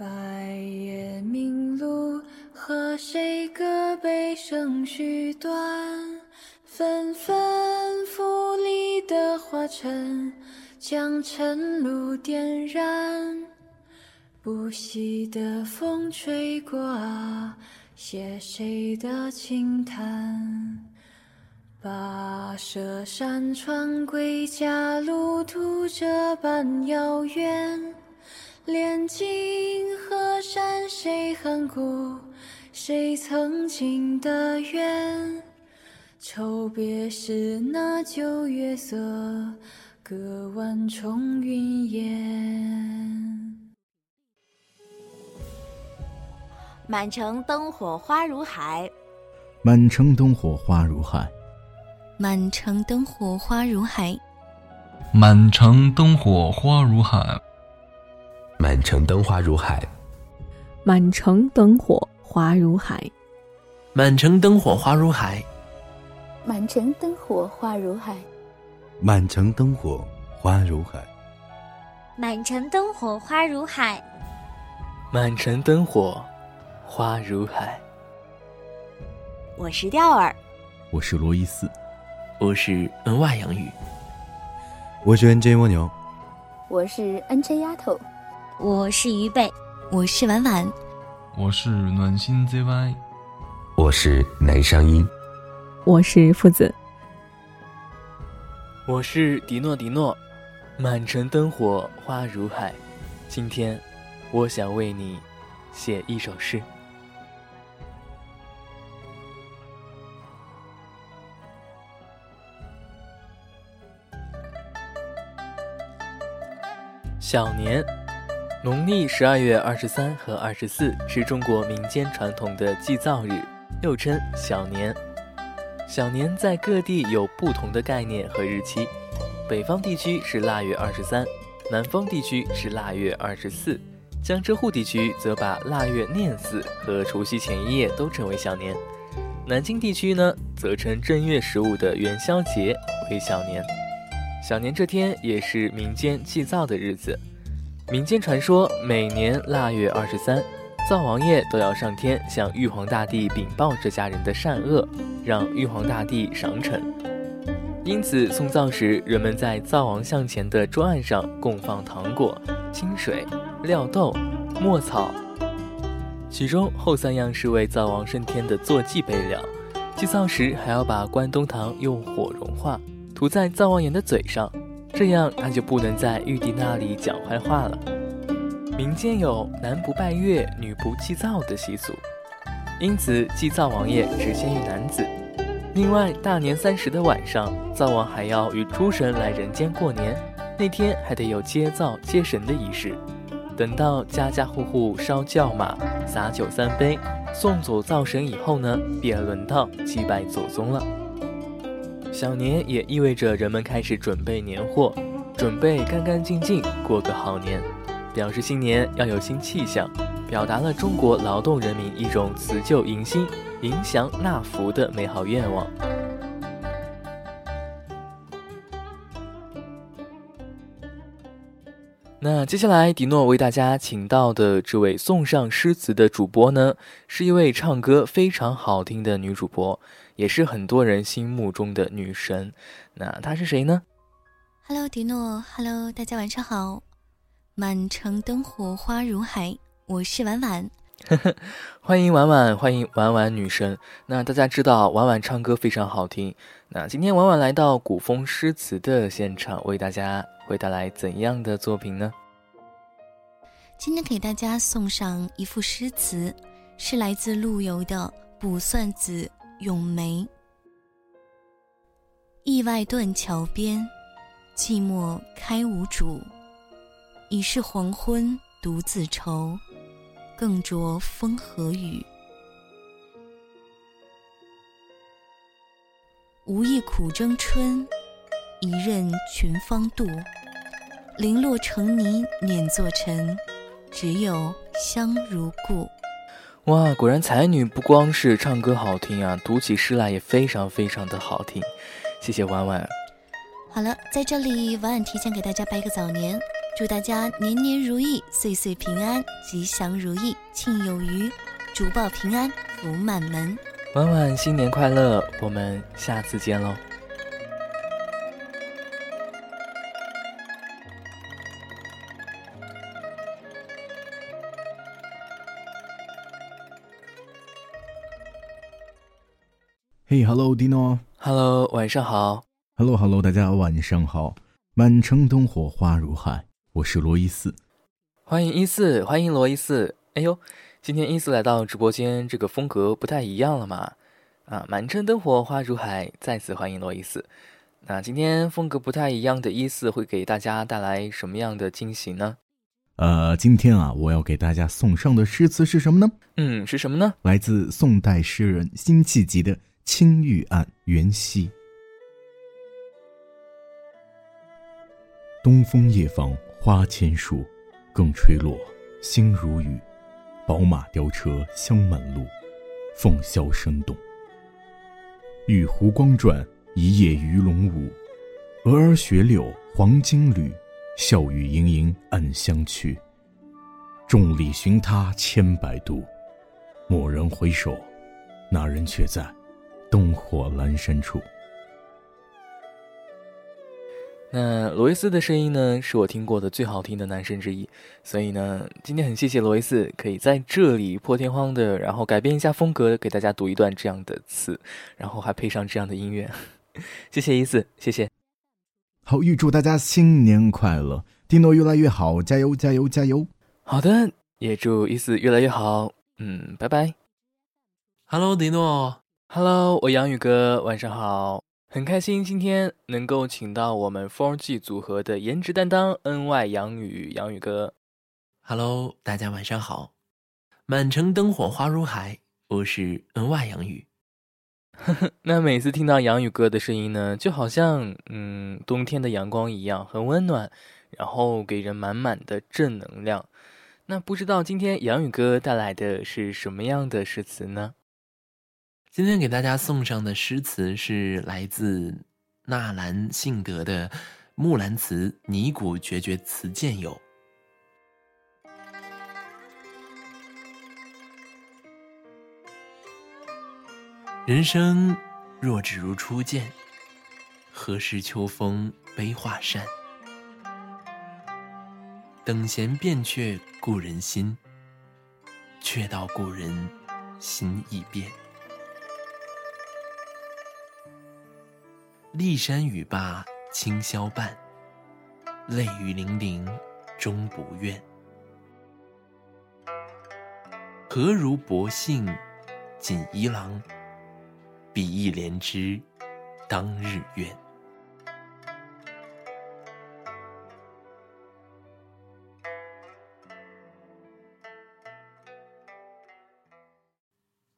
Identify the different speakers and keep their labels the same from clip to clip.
Speaker 1: 白夜明露，和谁歌悲声续断？纷纷拂里的花尘，将晨露点燃。不息的风吹过啊，写谁的轻叹？跋涉山川归家路途这般遥远，连经河山谁恨故？谁曾经的缘？愁别时那旧月色，隔万重云烟。
Speaker 2: 满城灯火花如海，
Speaker 3: 满城灯火花如海，
Speaker 4: 满城灯火花如海，
Speaker 5: 满城灯火花如海，
Speaker 6: 满城灯花如海，
Speaker 7: 满城灯火花如海，
Speaker 8: 满城灯火花如海，
Speaker 9: 满城灯火花如海，
Speaker 10: 满城灯火花如海，
Speaker 11: 满城灯火花如海，
Speaker 8: 满城灯火。花如海，
Speaker 2: 我是钓儿，
Speaker 3: 我是罗伊斯，
Speaker 8: 我是 N 外杨宇，
Speaker 10: 我是 N J 蜗牛，
Speaker 9: 我是 N J 丫头，
Speaker 11: 我是鱼贝，
Speaker 4: 我是婉婉，
Speaker 5: 我是暖心 ZY，
Speaker 6: 我是南商英，
Speaker 7: 我是父子，
Speaker 8: 我是迪诺迪诺，满城灯火花如海，今天我想为你写一首诗。小年，农历十二月二十三和二十四是中国民间传统的祭灶日，又称小年。小年在各地有不同的概念和日期，北方地区是腊月二十三，南方地区是腊月二十四，江浙沪地区则把腊月廿四和除夕前一夜都称为小年，南京地区呢则称正月十五的元宵节为小年。小年这天也是民间祭灶的日子。民间传说，每年腊月二十三，灶王爷都要上天向玉皇大帝禀报这家人的善恶，让玉皇大帝赏惩。因此，送灶时，人们在灶王像前的桌案上供放糖果、清水、料豆、墨草，其中后三样是为灶王升天的坐骑备料。祭灶时，还要把关东糖用火融化。涂在灶王爷的嘴上，这样他就不能在玉帝那里讲坏话了。民间有男不拜月，女不祭灶的习俗，因此祭灶王爷只限于男子。另外，大年三十的晚上，灶王还要与诸神来人间过年，那天还得有接灶接神的仪式。等到家家户户烧轿马、洒酒三杯，送走灶神以后呢，便轮到祭拜祖宗了。小年也意味着人们开始准备年货，准备干干净净过个好年，表示新年要有新气象，表达了中国劳动人民一种辞旧迎新、迎祥纳福的美好愿望。那接下来，迪诺为大家请到的这位送上诗词的主播呢，是一位唱歌非常好听的女主播。也是很多人心目中的女神，那她是谁呢
Speaker 4: ？Hello，迪诺，Hello，大家晚上好。满城灯火花如海，我是婉婉。
Speaker 8: 欢迎婉婉，欢迎婉婉女神。那大家知道婉婉唱歌非常好听，那今天婉婉来到古风诗词的现场，为大家会带来怎样的作品呢？
Speaker 4: 今天给大家送上一副诗词，是来自陆游的《卜算子》。咏梅，意外断桥边，寂寞开无主。已是黄昏独自愁，更着风和雨。无意苦争春，一任群芳妒。零落成泥碾作尘，只有香如故。
Speaker 8: 哇，果然才女不光是唱歌好听啊，读起诗来也非常非常的好听。谢谢婉婉。
Speaker 4: 好了，在这里婉婉提前给大家拜个早年，祝大家年年如意，岁岁平安，吉祥如意，庆有余，竹报平安，福满门。
Speaker 8: 婉婉新年快乐，我们下次见喽。
Speaker 3: 嘿，Hello，Dino。
Speaker 8: Hello，晚上好。
Speaker 3: Hello，Hello，大家晚上好。满城灯火花如海，我是罗伊斯。
Speaker 8: 欢迎一四，欢迎罗伊斯。哎呦，今天一四来到直播间，这个风格不太一样了嘛？啊，满城灯火花如海，再次欢迎罗伊斯。那今天风格不太一样的一四会给大家带来什么样的惊喜呢？
Speaker 3: 呃，今天啊，我要给大家送上的诗词是什么呢？
Speaker 8: 嗯，是什么呢？
Speaker 3: 来自宋代诗人辛弃疾的《青玉案·元夕》。东风夜放花千树，更吹落，星如雨。宝马雕车香满路，凤箫声动。玉壶光转，一夜鱼龙舞。蛾儿雪柳黄金缕，笑语盈盈暗香去。众里寻他千百度，蓦然回首，那人却在灯火阑珊处。
Speaker 8: 那罗伊斯的声音呢，是我听过的最好听的男生之一，所以呢，今天很谢谢罗伊斯可以在这里破天荒的，然后改变一下风格，给大家读一段这样的词，然后还配上这样的音乐，谢谢伊斯，谢谢。
Speaker 3: 好，预祝大家新年快乐，蒂诺越来越好，加油加油加油！
Speaker 8: 好的，也祝伊斯越来越好，嗯，拜拜。
Speaker 12: Hello，迪诺
Speaker 8: ，Hello，我杨宇哥，晚上好。很开心今天能够请到我们 Four G 组合的颜值担当 N Y 杨宇杨宇哥
Speaker 12: ，Hello，大家晚上好。满城灯火花如海，我是 N Y 杨宇。
Speaker 8: 那每次听到杨宇哥的声音呢，就好像嗯冬天的阳光一样，很温暖，然后给人满满的正能量。那不知道今天杨宇哥带来的是什么样的诗词呢？
Speaker 12: 今天给大家送上的诗词是来自纳兰性德的《木兰辞尼古决绝词鉴有》。人生若只如初见，何事秋风悲画扇？等闲变却故人心，却道故人心易变。骊山语罢清宵半，泪雨霖铃终不怨。何如薄幸锦衣郎？比翼连枝当日愿。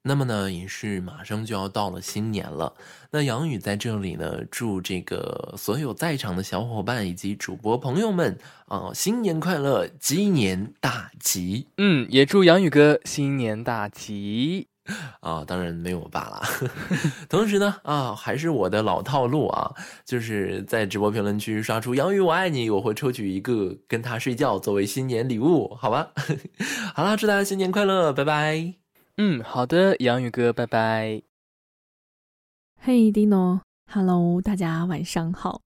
Speaker 12: 那么呢，也是马上就要到了新年了。那杨宇在这里呢，祝这个所有在场的小伙伴以及主播朋友们啊，新年快乐，鸡年大吉。
Speaker 8: 嗯，也祝杨宇哥新年大吉
Speaker 12: 啊！当然没有我爸了。同时呢，啊，还是我的老套路啊，就是在直播评论区刷出“杨宇我爱你”，我会抽取一个跟他睡觉作为新年礼物，好吧？好啦，祝大家新年快乐，拜拜。
Speaker 8: 嗯，好的，杨宇哥，拜拜。
Speaker 7: 嘿，Dino，Hello，大家晚上好。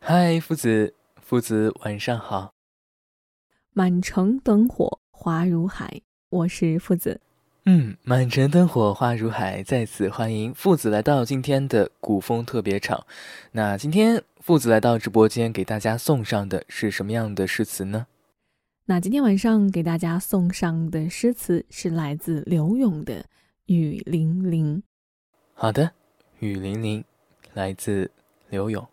Speaker 8: 嗨，夫子，夫子晚上好。
Speaker 7: 满城灯火花如海，我是夫子。
Speaker 8: 嗯，满城灯火花如海，再次欢迎父子来到今天的古风特别场。那今天父子来到直播间，给大家送上的是什么样的诗词呢？
Speaker 7: 那今天晚上给大家送上的诗词是来自刘永的《雨霖铃》。
Speaker 8: 好的，《雨霖铃》来自刘永。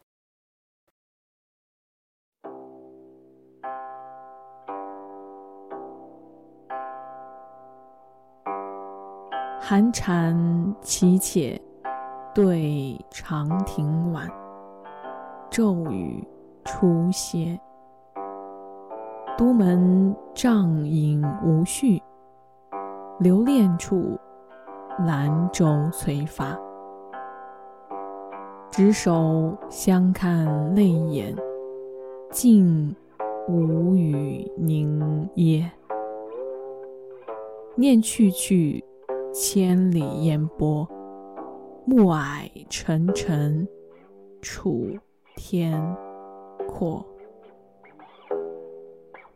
Speaker 7: 寒蝉凄切对长亭晚，骤雨初歇。都门帐饮无绪，留恋处，兰舟催发。执手相看泪眼，竟无语凝噎。念去去，千里烟波。暮霭沉沉，楚天阔。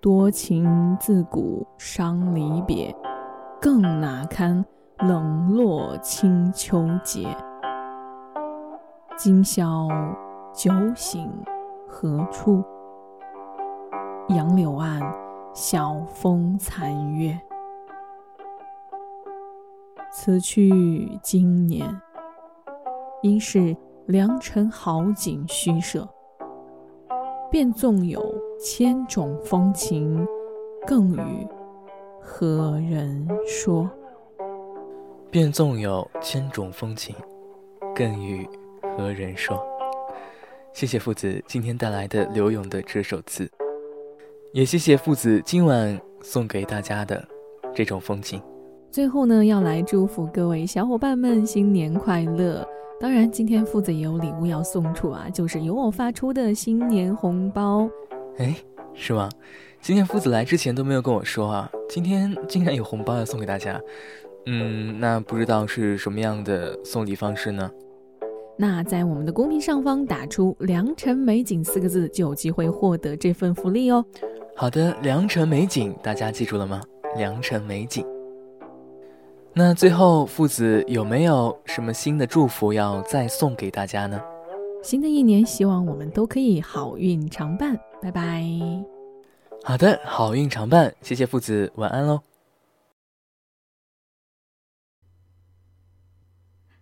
Speaker 7: 多情自古伤离别，更哪堪冷落清秋节。今宵酒醒何处？杨柳岸，晓风残月。此去经年，应是良辰好景虚设。便纵有千种风情，更与何人说？
Speaker 8: 便纵有千种风情，更与何人说？谢谢父子今天带来的刘勇的这首词，也谢谢父子今晚送给大家的这种风情。
Speaker 7: 最后呢，要来祝福各位小伙伴们新年快乐！当然，今天父子也有礼物要送出啊，就是由我发出的新年红包。
Speaker 8: 哎，是吗？今天夫子来之前都没有跟我说啊，今天竟然有红包要送给大家。嗯，那不知道是什么样的送礼方式呢？
Speaker 7: 那在我们的公屏上方打出“良辰美景”四个字，就有机会获得这份福利哦。
Speaker 8: 好的，良辰美景，大家记住了吗？良辰美景。那最后，父子有没有什么新的祝福要再送给大家呢？
Speaker 7: 新的一年，希望我们都可以好运常伴。拜拜。
Speaker 8: 好的，好运常伴。谢谢父子，晚安喽。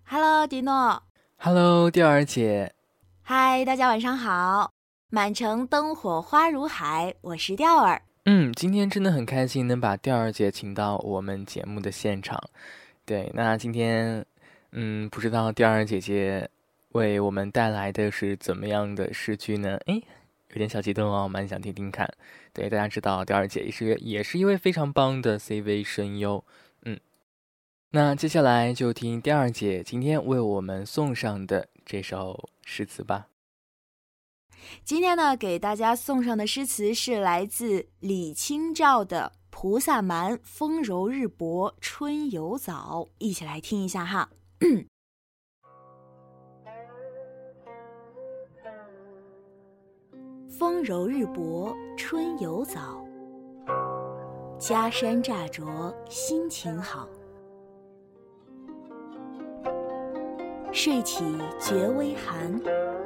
Speaker 2: Hello，迪诺。
Speaker 8: Hello，钓儿姐。
Speaker 2: 嗨，大家晚上好。满城灯火花如海，我是钓儿。
Speaker 8: 嗯，今天真的很开心能把钓儿姐请到我们节目的现场。对，那今天，嗯，不知道钓儿姐姐为我们带来的是怎么样的诗句呢？诶，有点小激动哦，蛮想听听看。对，大家知道钓儿姐也是也是一位非常棒的 CV 声优。嗯，那接下来就听钓儿姐今天为我们送上的这首诗词吧。
Speaker 2: 今天呢，给大家送上的诗词是来自李清照的《菩萨蛮·风柔日薄春犹早》，一起来听一下哈。风柔日薄春犹早，家山乍着心情好。睡起觉微寒，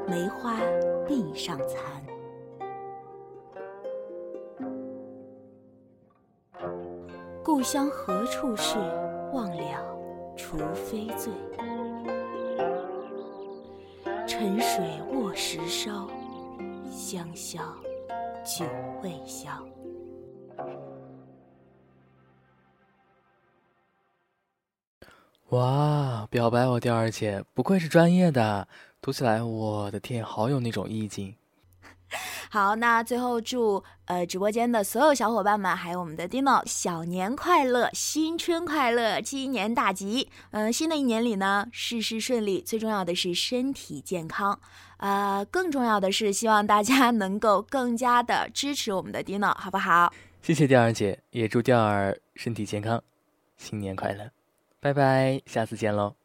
Speaker 2: 梅花。鬓上残，故乡何处是？忘了除非醉。沉水卧石烧，香消酒未消。
Speaker 8: 哇，表白我第二姐，不愧是专业的。读起来，我的天，好有那种意境。
Speaker 2: 好，那最后祝呃直播间的所有小伙伴们，还有我们的 Dino 小年快乐，新春快乐，鸡年大吉。嗯，新的一年里呢，事事顺利，最重要的是身体健康。呃，更重要的是，希望大家能够更加的支持我们的 Dino，好不好？
Speaker 8: 谢谢钓儿姐，也祝钓儿身体健康，新年快乐，拜拜，下次见喽，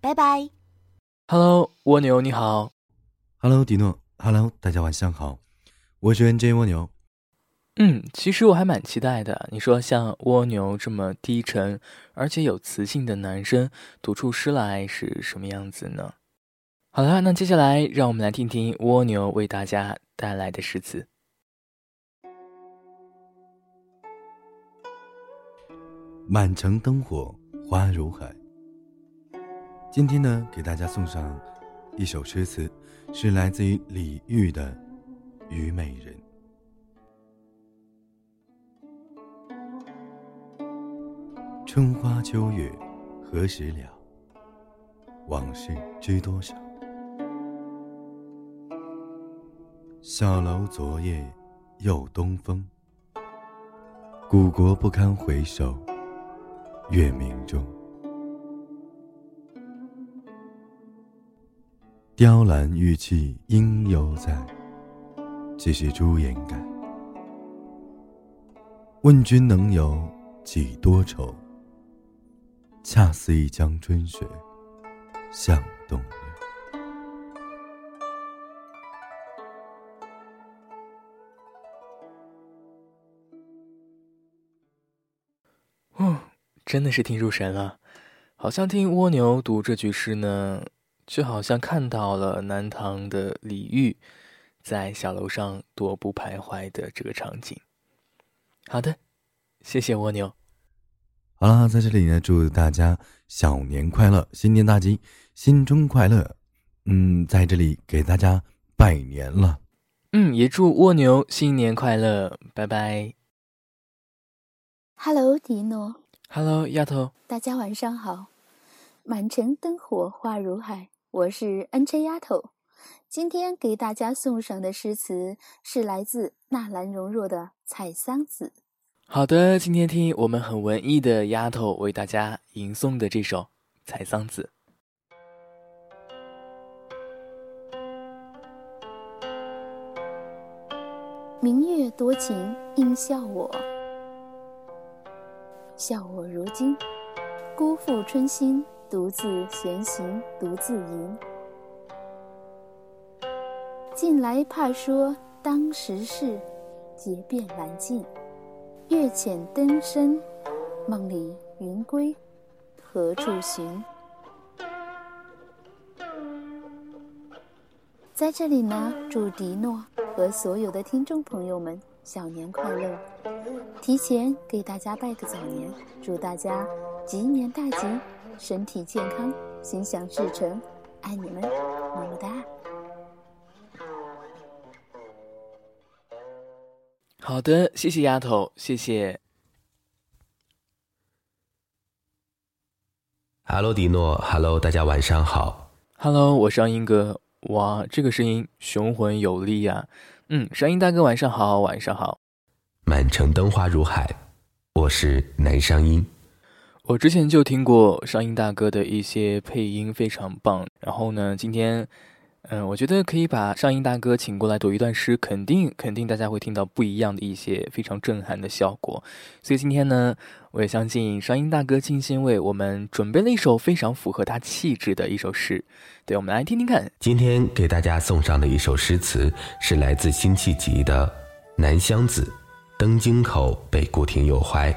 Speaker 2: 拜拜。
Speaker 8: Hello，蜗牛你好。
Speaker 10: Hello，迪诺。Hello，大家晚上好。我是 NJ 蜗牛。
Speaker 8: 嗯，其实我还蛮期待的。你说像蜗牛这么低沉而且有磁性的男生读出诗来是什么样子呢？好了，那接下来让我们来听听蜗牛为大家带来的诗词。
Speaker 10: 满城灯火花如海。今天呢，给大家送上一首诗词，是来自于李煜的《虞美人》。春花秋月何时了？往事知多少？小楼昨夜又东风，古国不堪回首月明中。雕栏玉砌应犹在，只是朱颜改，问君能有几多愁？恰似一江春水向东流。
Speaker 8: 哦，真的是听入神了，好像听蜗牛读这句诗呢，就好像看到了南唐的李煜在小楼上踱步徘徊的这个场景。好的，谢谢蜗牛。
Speaker 10: 好了，在这里呢，祝大家小年快乐，新年大吉，新春快乐。嗯，在这里给大家拜年了。
Speaker 8: 嗯，也祝蜗牛新年快乐，拜拜。
Speaker 9: Hello，迪诺。
Speaker 8: Hello，丫头。
Speaker 9: 大家晚上好。满城灯火花如海，我是 N J 丫头。今天给大家送上的诗词是来自纳兰容若的《采桑子》。
Speaker 8: 好的，今天听我们很文艺的丫头为大家吟诵的这首《采桑子》。
Speaker 9: 明月多情应笑我，笑我如今辜负春心，独自闲行独自吟。近来怕说当时事，结变难尽。月浅灯深，梦里云归，何处寻？在这里呢，祝迪诺和所有的听众朋友们小年快乐！提前给大家拜个早年，祝大家吉年大吉，身体健康，心想事成，爱你们，么么哒！
Speaker 8: 好的，谢谢丫头，谢谢。
Speaker 6: Hello，迪诺，Hello，大家晚上好。
Speaker 8: Hello，我是张英哥。哇，这个声音雄浑有力呀。嗯，声音大哥晚上好，晚上好。
Speaker 6: 满城灯花如海，我是南商英。
Speaker 8: 我之前就听过商音大哥的一些配音，非常棒。然后呢，今天。嗯，我觉得可以把上音大哥请过来读一段诗，肯定肯定大家会听到不一样的一些非常震撼的效果。所以今天呢，我也相信上音大哥精心为我们准备了一首非常符合他气质的一首诗。对，我们来听听看。
Speaker 6: 今天给大家送上的一首诗词是来自辛弃疾的《南乡子·登京口北固亭有怀》。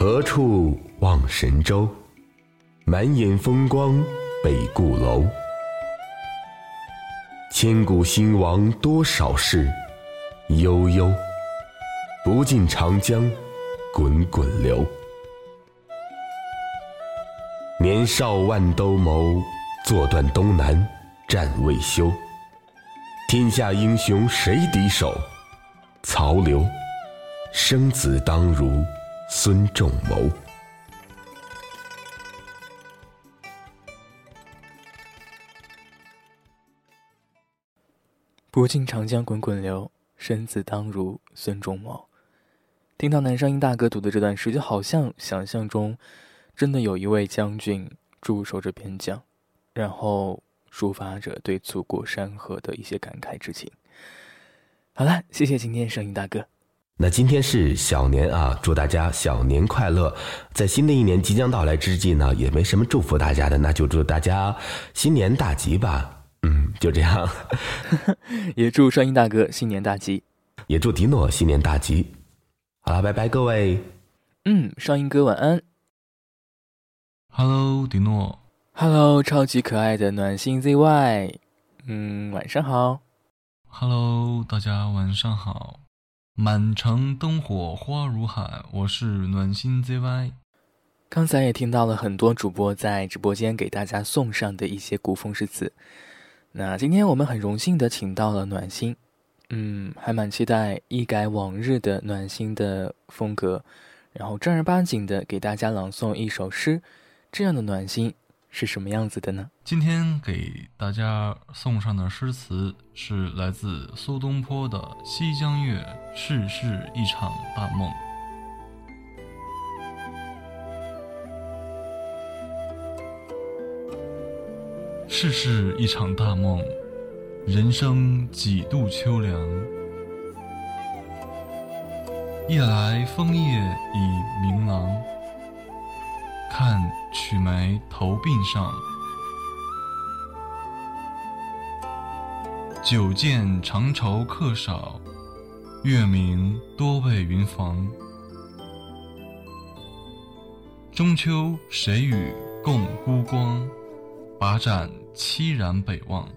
Speaker 6: 何处望神州？满眼风光北固楼。千古兴亡多少事，悠悠，不尽长江滚滚流。年少万兜鍪，坐断东南战未休。天下英雄谁敌手？曹刘，生子当如。孙仲谋，
Speaker 8: 不尽长江滚滚流，生子当如孙仲谋。听到南商英大哥读的这段诗，就好像想象中真的有一位将军驻守着边疆，然后抒发着对祖国山河的一些感慨之情。好了，谢谢今天声音大哥。
Speaker 6: 那今天是小年啊，祝大家小年快乐！在新的一年即将到来之际呢，也没什么祝福大家的，那就祝大家新年大吉吧。嗯，就这样。
Speaker 8: 也祝双音大哥新年大吉，
Speaker 6: 也祝迪诺新年大吉。好了，拜拜各位。
Speaker 8: 嗯，双音哥晚安。
Speaker 5: Hello，迪诺。
Speaker 8: Hello，超级可爱的暖心 ZY。嗯，晚上好。
Speaker 5: Hello，大家晚上好。满城灯火花如海，我是暖心 ZY。
Speaker 8: 刚才也听到了很多主播在直播间给大家送上的一些古风诗词。那今天我们很荣幸的请到了暖心，嗯，还蛮期待一改往日的暖心的风格，然后正儿八经的给大家朗诵一首诗。这样的暖心，是什么样子的呢？
Speaker 5: 今天给大家送上的诗词是来自苏东坡的《西江月·世事一场大梦》。世事一场大梦，人生几度秋凉。夜来风叶已明朗，看曲眉头鬓上，久见长愁客少，月明多为云房。中秋谁与共孤光？把盏凄然北望。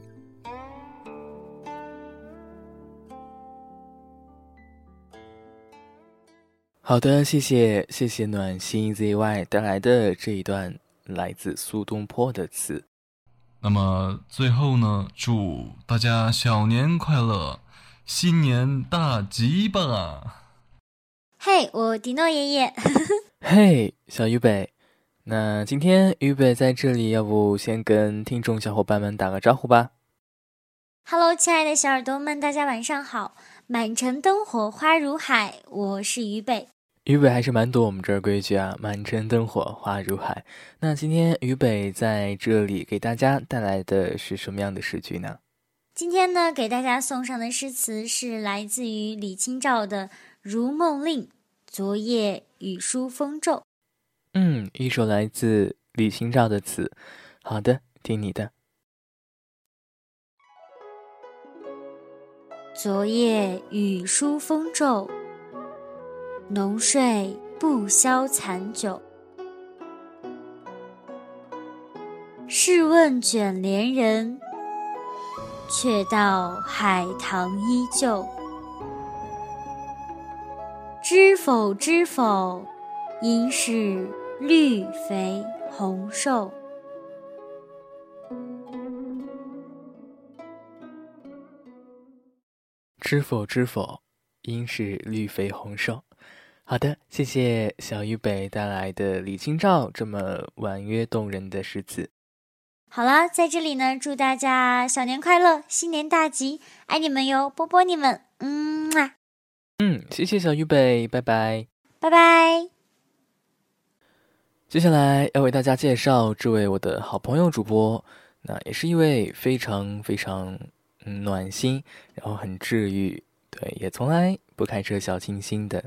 Speaker 8: 好的，谢谢谢谢暖心 ZY 带来的这一段来自苏东坡的词。
Speaker 5: 那么最后呢，祝大家小年快乐，新年大吉吧！
Speaker 11: 嘿，我迪诺爷爷。
Speaker 8: 嘿，小渝北。那今天渝北在这里，要不先跟听众小伙伴们打个招呼吧。
Speaker 11: Hello，亲爱的小耳朵们，大家晚上好！满城灯火花如海，我是渝北。
Speaker 8: 于北还是蛮懂我们这儿规矩啊！满城灯火花如海。那今天渝北在这里给大家带来的是什么样的诗句呢？
Speaker 11: 今天呢，给大家送上的诗词是来自于李清照的《如梦令》，昨夜雨疏风骤。
Speaker 8: 嗯，一首来自李清照的词。好的，听你的。
Speaker 11: 昨夜雨疏风骤，浓睡不消残酒。试问卷帘人，却道海棠依旧。知否，知否，应是。绿肥红瘦，
Speaker 8: 知否知否，应是绿肥红瘦。好的，谢谢小鱼北带来的李清照这么婉约动人的诗词。
Speaker 11: 好了，在这里呢，祝大家小年快乐，新年大吉，爱你们哟，波波你们，嗯啊，
Speaker 8: 嗯，谢谢小鱼北，拜拜，
Speaker 11: 拜拜。
Speaker 8: 接下来要为大家介绍这位我的好朋友主播，那也是一位非常非常暖心，然后很治愈，对，也从来不开车小清新的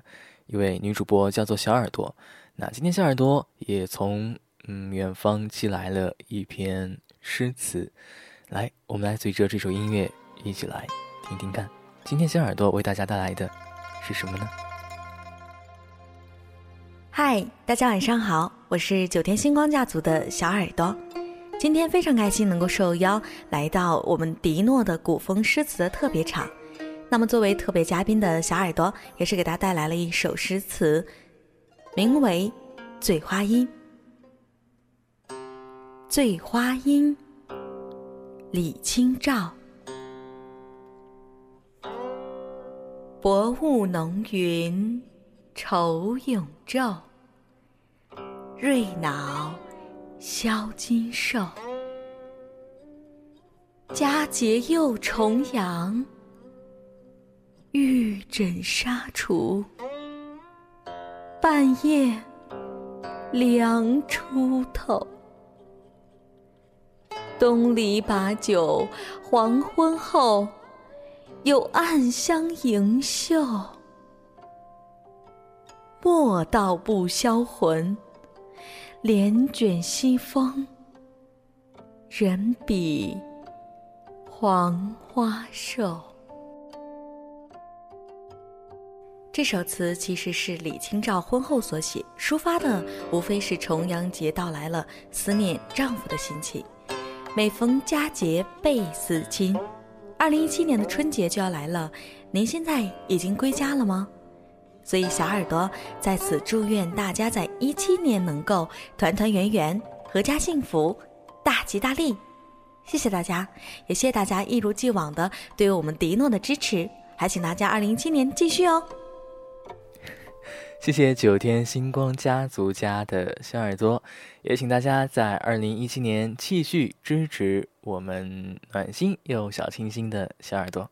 Speaker 8: 一位女主播，叫做小耳朵。那今天小耳朵也从嗯远方寄来了一篇诗词，来，我们来随着这首音乐一起来听听看，今天小耳朵为大家带来的是什么呢？
Speaker 2: 嗨，大家晚上好，我是九天星光家族的小耳朵。今天非常开心能够受邀来到我们迪诺的古风诗词的特别场。那么作为特别嘉宾的小耳朵，也是给大家带来了一首诗词，名为《醉花阴》。醉花阴，李清照。薄雾浓云。愁永昼，瑞脑消金兽。佳节又重阳，玉枕纱厨。半夜凉初透，东篱把酒黄昏后，有暗香盈袖。莫道不销魂，帘卷西风，人比黄花瘦。这首词其实是李清照婚后所写，抒发的无非是重阳节到来了，思念丈夫的心情。每逢佳节倍思亲，二零一七年的春节就要来了，您现在已经归家了吗？所以，小耳朵在此祝愿大家在一七年能够团团圆圆、阖家幸福、大吉大利。谢谢大家，也谢谢大家一如既往的对我们迪诺的支持，还请大家二零一七年继续哦。
Speaker 8: 谢谢九天星光家族家的小耳朵，也请大家在二零一七年继续支持我们暖心又小清新的小耳朵。